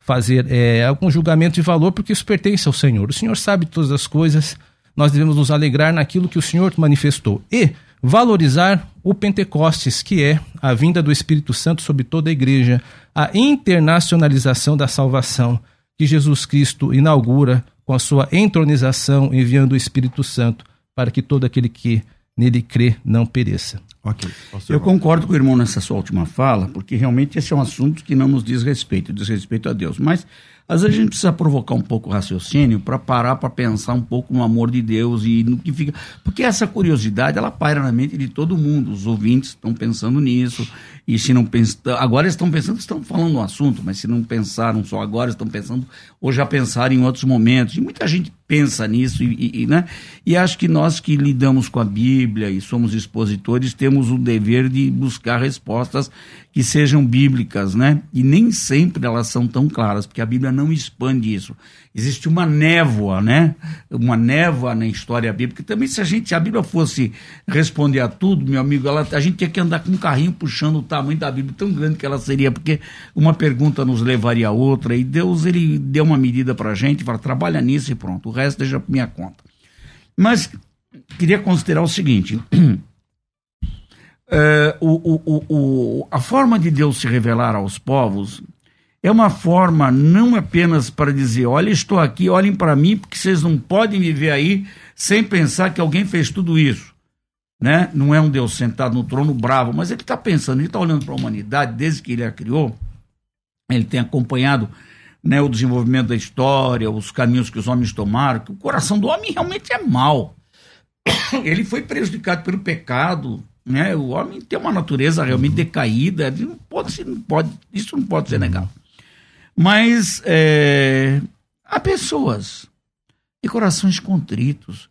fazer é, algum julgamento de valor porque isso pertence ao Senhor. O Senhor sabe todas as coisas, nós devemos nos alegrar naquilo que o Senhor manifestou e valorizar o Pentecostes, que é a vinda do Espírito Santo sobre toda a igreja, a internacionalização da salvação que Jesus Cristo inaugura com a sua entronização, enviando o Espírito Santo para que todo aquele que nele crê não pereça. Ok. Eu concordo com o irmão nessa sua última fala, porque realmente esse é um assunto que não nos diz respeito, diz respeito a Deus. Mas às vezes a gente precisa provocar um pouco o raciocínio para parar para pensar um pouco no amor de Deus e no que fica. Porque essa curiosidade, ela paira na mente de todo mundo. Os ouvintes estão pensando nisso. E se não pensam. Agora estão pensando, estão falando no assunto, mas se não pensaram só agora, estão pensando, ou já pensaram em outros momentos. E muita gente pensa nisso, e, e, né? E acho que nós que lidamos com a Bíblia e somos expositores, temos o dever de buscar respostas que sejam bíblicas, né? E nem sempre elas são tão claras, porque a Bíblia não expande isso. Existe uma névoa, né? Uma névoa na história bíblica. Também se a gente, se a Bíblia fosse responder a tudo, meu amigo, ela, a gente tinha que andar com um carrinho puxando o tamanho da Bíblia tão grande que ela seria, porque uma pergunta nos levaria a outra, e Deus ele deu uma medida para a gente, fala, trabalha nisso e pronto, o resto deixa por minha conta. Mas queria considerar o seguinte. [CLEARS THROAT] É, o, o, o, a forma de Deus se revelar aos povos é uma forma não apenas para dizer: olha, estou aqui, olhem para mim, porque vocês não podem viver aí sem pensar que alguém fez tudo isso. Né? Não é um Deus sentado no trono bravo, mas ele está pensando, ele está olhando para a humanidade desde que ele a criou. Ele tem acompanhado né, o desenvolvimento da história, os caminhos que os homens tomaram, que o coração do homem realmente é mau. [COUGHS] Ele foi prejudicado pelo pecado, né? O homem tem uma natureza realmente uhum. decaída, não pode, não pode, isso não pode ser negado. Mas é, há pessoas e corações contritos.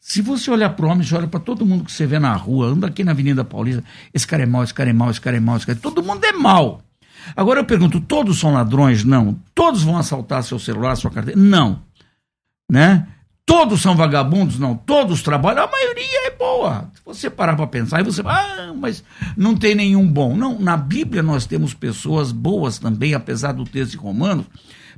Se você olhar para o homem, você olha para todo mundo que você vê na rua, anda aqui na Avenida Paulista, esse cara é mau, esse cara é mau, esse cara é mau, esse cara... É todo mundo é mau. Agora eu pergunto, todos são ladrões? Não. Todos vão assaltar seu celular, sua carteira? Não. Né? Todos são vagabundos? Não. Todos trabalham? A maioria é boa. Se você parar para pensar, você ah, mas não tem nenhum bom. Não, na Bíblia nós temos pessoas boas também, apesar do texto de Romanos,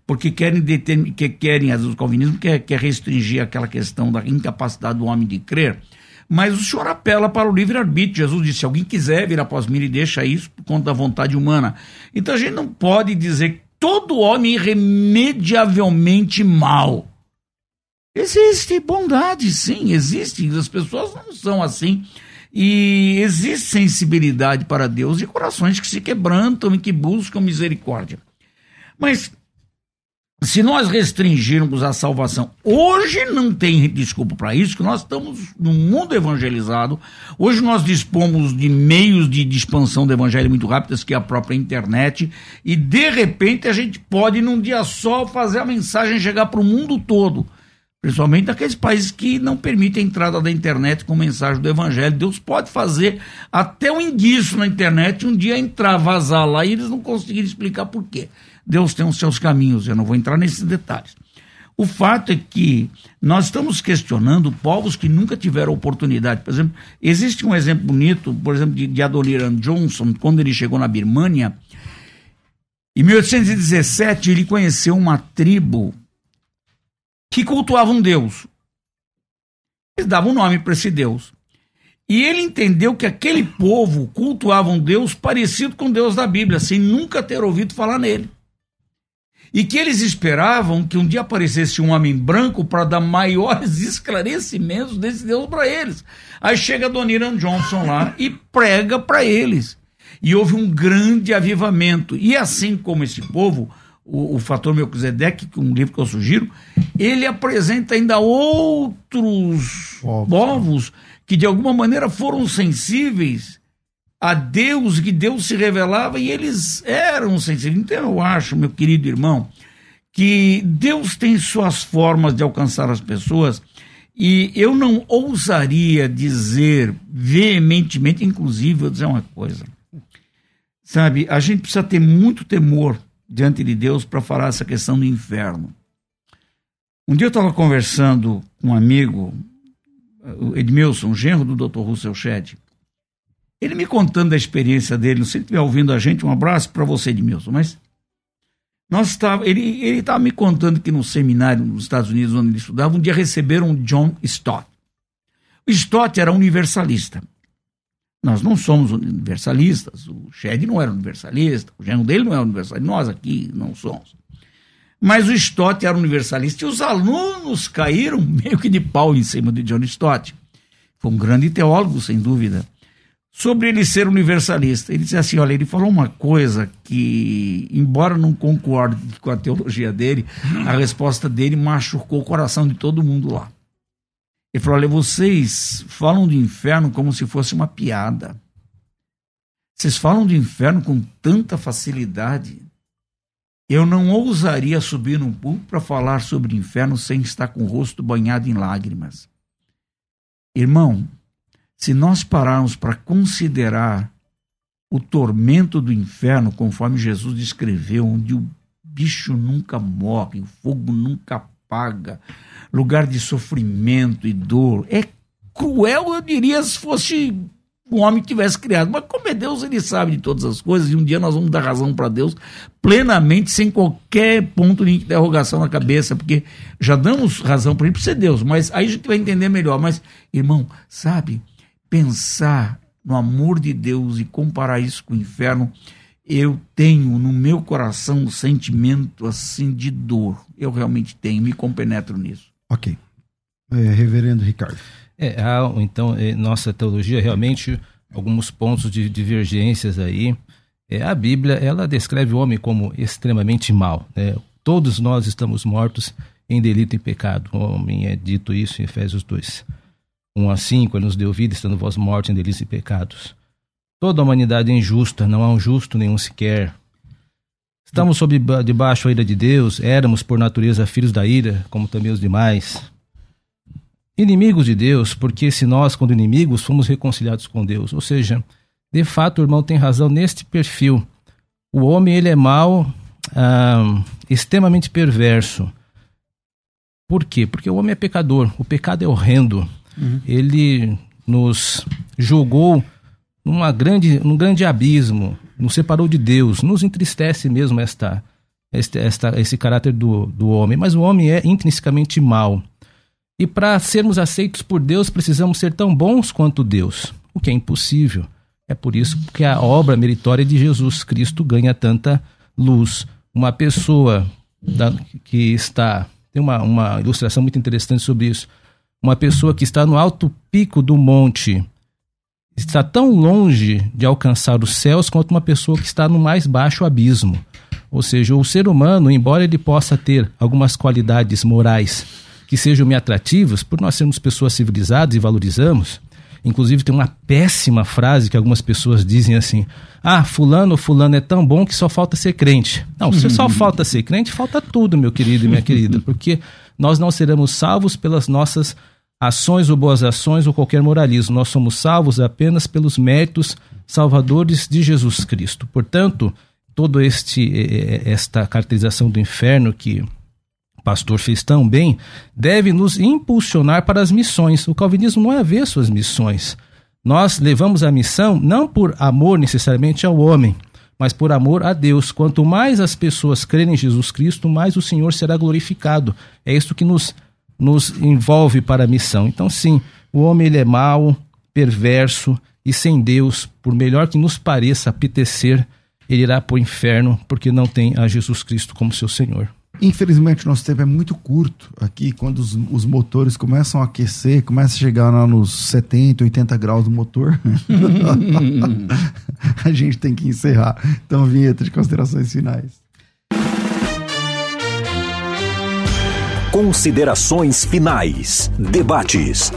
porque querem determin, que querem, o calvinismo quer, quer restringir aquela questão da incapacidade do homem de crer. Mas o senhor apela para o livre-arbítrio. Jesus disse: se alguém quiser vir após mim, ele deixa isso por conta da vontade humana. Então a gente não pode dizer que todo homem é irremediavelmente mal. Existe bondade, sim, existe. As pessoas não são assim. E existe sensibilidade para Deus e corações que se quebrantam e que buscam misericórdia. Mas se nós restringirmos a salvação, hoje não tem desculpa para isso, que nós estamos no mundo evangelizado. Hoje nós dispomos de meios de, expansão do evangelho muito rápidos, que é a própria internet, e de repente a gente pode, num dia só, fazer a mensagem chegar para o mundo todo principalmente naqueles países que não permitem a entrada da internet com mensagem do evangelho. Deus pode fazer até um enguiço na internet, um dia entrar, vazar lá e eles não conseguirem explicar por quê. Deus tem os seus caminhos, eu não vou entrar nesses detalhes. O fato é que nós estamos questionando povos que nunca tiveram oportunidade. Por exemplo, existe um exemplo bonito, por exemplo, de, de Adoniran Johnson, quando ele chegou na Birmânia. Em 1817, ele conheceu uma tribo que cultuavam Deus. Eles davam um nome para esse Deus. E ele entendeu que aquele povo cultuava um Deus parecido com o Deus da Bíblia, sem nunca ter ouvido falar nele. E que eles esperavam que um dia aparecesse um homem branco para dar maiores [LAUGHS] esclarecimentos desse Deus para eles. Aí chega Don Iran Johnson lá e prega para eles. E houve um grande avivamento. E assim como esse povo, o, o Fator Melquisedeque, é um livro que eu sugiro, ele apresenta ainda outros povos, povos que de alguma maneira foram sensíveis a Deus, que Deus se revelava e eles eram sensíveis. Então eu acho, meu querido irmão, que Deus tem suas formas de alcançar as pessoas e eu não ousaria dizer veementemente, inclusive, vou dizer uma coisa. Sabe, a gente precisa ter muito temor diante de Deus para falar essa questão do inferno. Um dia eu estava conversando com um amigo, Edmilson, genro do Dr. Russell Shedd. Ele me contando da experiência dele, não sei se estiver ouvindo a gente, um abraço para você, Edmilson, mas nós estava, ele estava me contando que no seminário nos Estados Unidos, onde ele estudava, um dia receberam John Stott. O Stott era universalista. Nós não somos universalistas, o Shedd não era universalista, o genro dele não é universalista, nós aqui não somos. Mas o Stott era universalista e os alunos caíram meio que de pau em cima de John Stott. Foi um grande teólogo, sem dúvida. Sobre ele ser universalista. Ele disse assim: olha, ele falou uma coisa que, embora não concorde com a teologia dele, a resposta dele machucou o coração de todo mundo lá. Ele falou: olha, vocês falam do inferno como se fosse uma piada. Vocês falam do inferno com tanta facilidade. Eu não ousaria subir num púlpito para falar sobre o inferno sem estar com o rosto banhado em lágrimas. Irmão, se nós pararmos para considerar o tormento do inferno, conforme Jesus descreveu, onde o bicho nunca morre, o fogo nunca apaga, lugar de sofrimento e dor, é cruel, eu diria, se fosse um homem tivesse criado. Mas como é Deus, ele sabe de todas as coisas, e um dia nós vamos dar razão para Deus plenamente, sem qualquer ponto de interrogação na cabeça, porque já damos razão para ele por ser Deus, mas aí a gente vai entender melhor. Mas, irmão, sabe, pensar no amor de Deus e comparar isso com o inferno, eu tenho no meu coração um sentimento assim de dor. Eu realmente tenho, me compenetro nisso. Ok. É, reverendo Ricardo. É, há, então, é, nossa teologia realmente alguns pontos de divergências aí. É, a Bíblia, ela descreve o homem como extremamente mau. Né? Todos nós estamos mortos em delito e pecado. O homem é dito isso em Efésios 2. 1 a 5, ele nos deu vida, estando vós mortos em delitos e pecados. Toda a humanidade é injusta, não há um justo nenhum sequer. Estamos sob debaixo da ira de Deus, éramos por natureza filhos da ira, como também os demais. Inimigos de Deus, porque se nós, quando inimigos, fomos reconciliados com Deus. Ou seja, de fato, o irmão tem razão neste perfil. O homem, ele é mau, ah, extremamente perverso. Por quê? Porque o homem é pecador. O pecado é horrendo. Uhum. Ele nos julgou numa grande, num grande abismo, nos separou de Deus, nos entristece mesmo esta, esta, esta, esse caráter do, do homem. Mas o homem é intrinsecamente mau. E para sermos aceitos por Deus, precisamos ser tão bons quanto Deus, o que é impossível. É por isso que a obra meritória de Jesus Cristo ganha tanta luz. Uma pessoa da, que está. Tem uma, uma ilustração muito interessante sobre isso. Uma pessoa que está no alto pico do monte está tão longe de alcançar os céus quanto uma pessoa que está no mais baixo abismo. Ou seja, o ser humano, embora ele possa ter algumas qualidades morais que sejam me atrativas, por nós sermos pessoas civilizadas e valorizamos. Inclusive tem uma péssima frase que algumas pessoas dizem assim: "Ah, fulano fulano é tão bom que só falta ser crente". Não, se só [LAUGHS] falta ser crente, falta tudo, meu querido e minha querida, porque nós não seremos salvos pelas nossas ações ou boas ações ou qualquer moralismo. Nós somos salvos apenas pelos méritos salvadores de Jesus Cristo. Portanto, todo este esta caracterização do inferno que pastor fez tão bem, deve nos impulsionar para as missões. O calvinismo não é ver suas missões. Nós levamos a missão não por amor necessariamente ao homem, mas por amor a Deus. Quanto mais as pessoas crerem em Jesus Cristo, mais o Senhor será glorificado. É isso que nos, nos envolve para a missão. Então, sim, o homem ele é mau, perverso e sem Deus, por melhor que nos pareça apetecer, ele irá para o inferno porque não tem a Jesus Cristo como seu Senhor. Infelizmente, nosso tempo é muito curto aqui. Quando os, os, motores começam a aquecer, começa a chegar lá nos 70, 80 graus do motor, [LAUGHS] a gente tem que encerrar. Então, vinheta de considerações finais. Considerações finais. Debates.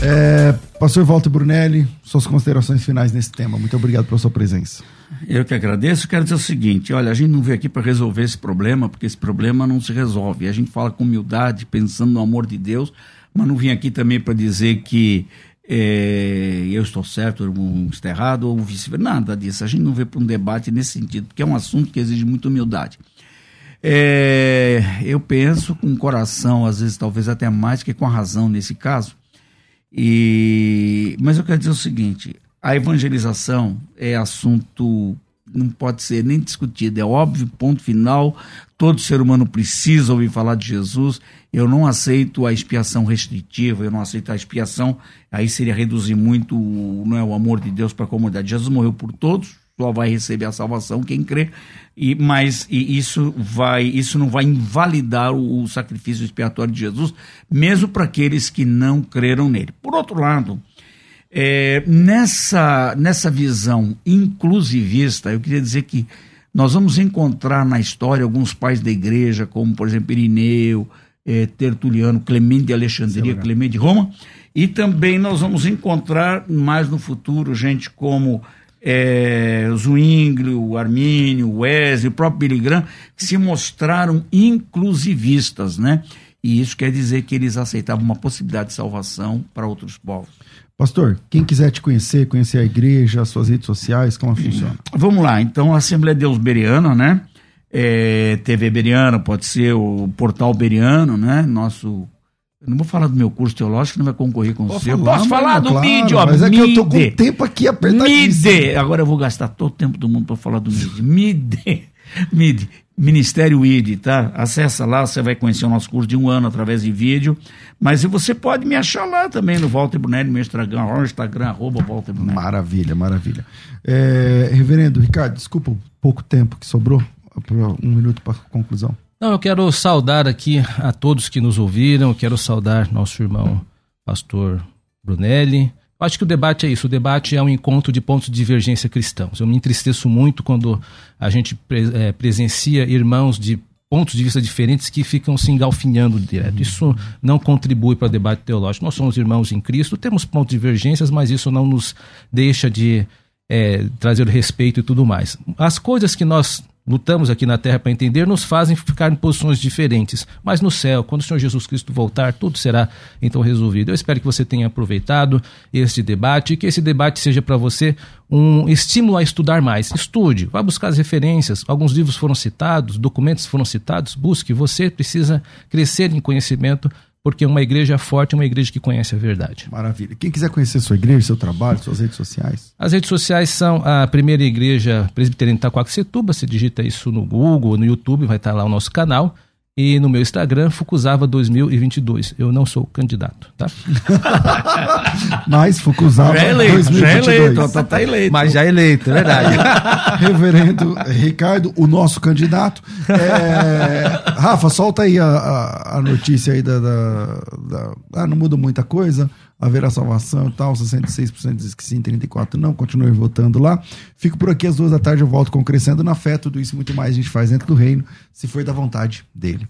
É, Pastor Walter Brunelli, suas considerações finais nesse tema. Muito obrigado pela sua presença. Eu que agradeço. Quero dizer o seguinte: olha, a gente não veio aqui para resolver esse problema, porque esse problema não se resolve. A gente fala com humildade, pensando no amor de Deus, mas não vim aqui também para dizer que é, eu estou certo, eu estou errado, ou vice-versa. Nada disso. A gente não veio para um debate nesse sentido, porque é um assunto que exige muita humildade. É, eu penso com o coração, às vezes, talvez até mais que com a razão nesse caso e, mas eu quero dizer o seguinte: a evangelização é assunto não pode ser nem discutido, é óbvio, ponto final. Todo ser humano precisa ouvir falar de Jesus. Eu não aceito a expiação restritiva, eu não aceito a expiação. Aí seria reduzir muito não é, o amor de Deus para a comunidade. Jesus morreu por todos, só vai receber a salvação quem crê. E, mas e isso vai, isso não vai invalidar o, o sacrifício expiatório de Jesus, mesmo para aqueles que não creram nele. Por outro lado, é, nessa, nessa visão inclusivista, eu queria dizer que nós vamos encontrar na história alguns pais da igreja, como por exemplo Irineu, é, Tertuliano, Clemente de Alexandria, Clemente de Roma, e também nós vamos encontrar mais no futuro gente como é, Zwingli, o Armínio, o Wesley, o próprio Billy Graham, que se mostraram inclusivistas, né? E isso quer dizer que eles aceitavam uma possibilidade de salvação para outros povos. Pastor, quem quiser te conhecer, conhecer a igreja, as suas redes sociais, como funciona? Vamos lá, então a Assembleia de Deus Beriana, né? É, TV Beriana, pode ser o Portal Beriano, né? Nosso eu não vou falar do meu curso teológico, não vai concorrer com o seu. Falar, Posso falar do claro, MID, ó. Mas é MID. que eu tô com o tempo aqui apertadíssimo. MID. Agora eu vou gastar todo o tempo do mundo para falar do MID. MID. MID. Ministério ID, tá? Acessa lá, você vai conhecer o nosso curso de um ano através de vídeo. Mas você pode me achar lá também no Walter Brunelli, meu Instagram, no Instagram, arroba Walter Brunelli. Maravilha, maravilha. É, reverendo Ricardo, desculpa o pouco tempo que sobrou, um minuto para conclusão. Não, eu quero saudar aqui a todos que nos ouviram, quero saudar nosso irmão pastor Brunelli. Acho que o debate é isso, o debate é um encontro de pontos de divergência cristãos. Eu me entristeço muito quando a gente é, presencia irmãos de pontos de vista diferentes que ficam se engalfinhando direto. Isso não contribui para o debate teológico. Nós somos irmãos em Cristo, temos pontos de divergências, mas isso não nos deixa de é, trazer respeito e tudo mais. As coisas que nós lutamos aqui na terra para entender, nos fazem ficar em posições diferentes. Mas no céu, quando o Senhor Jesus Cristo voltar, tudo será então resolvido. Eu espero que você tenha aproveitado este debate e que esse debate seja para você um estímulo a estudar mais. Estude, vá buscar as referências. Alguns livros foram citados, documentos foram citados. Busque. Você precisa crescer em conhecimento porque uma igreja forte é uma igreja que conhece a verdade. Maravilha. Quem quiser conhecer sua igreja, seu trabalho, suas redes sociais? As redes sociais são a primeira igreja presbiteriana de Itaquaquecetuba, você digita isso no Google, no YouTube, vai estar lá o nosso canal. E no meu Instagram, Fukuzava 2022. Eu não sou candidato, tá? [LAUGHS] Mas Fukuzava já é eleito, 2022. Já é eleito, tá, tá eleito. Mas já é eleito, é verdade. [LAUGHS] Reverendo Ricardo, o nosso candidato. É... Rafa, solta aí a, a, a notícia aí da, da, da... Ah, não muda muita coisa haverá salvação e tal, 66% diz que sim, 34% não, continue votando lá. Fico por aqui às duas da tarde, eu volto com Crescendo na Fé, tudo isso muito mais a gente faz dentro do reino, se for da vontade dele.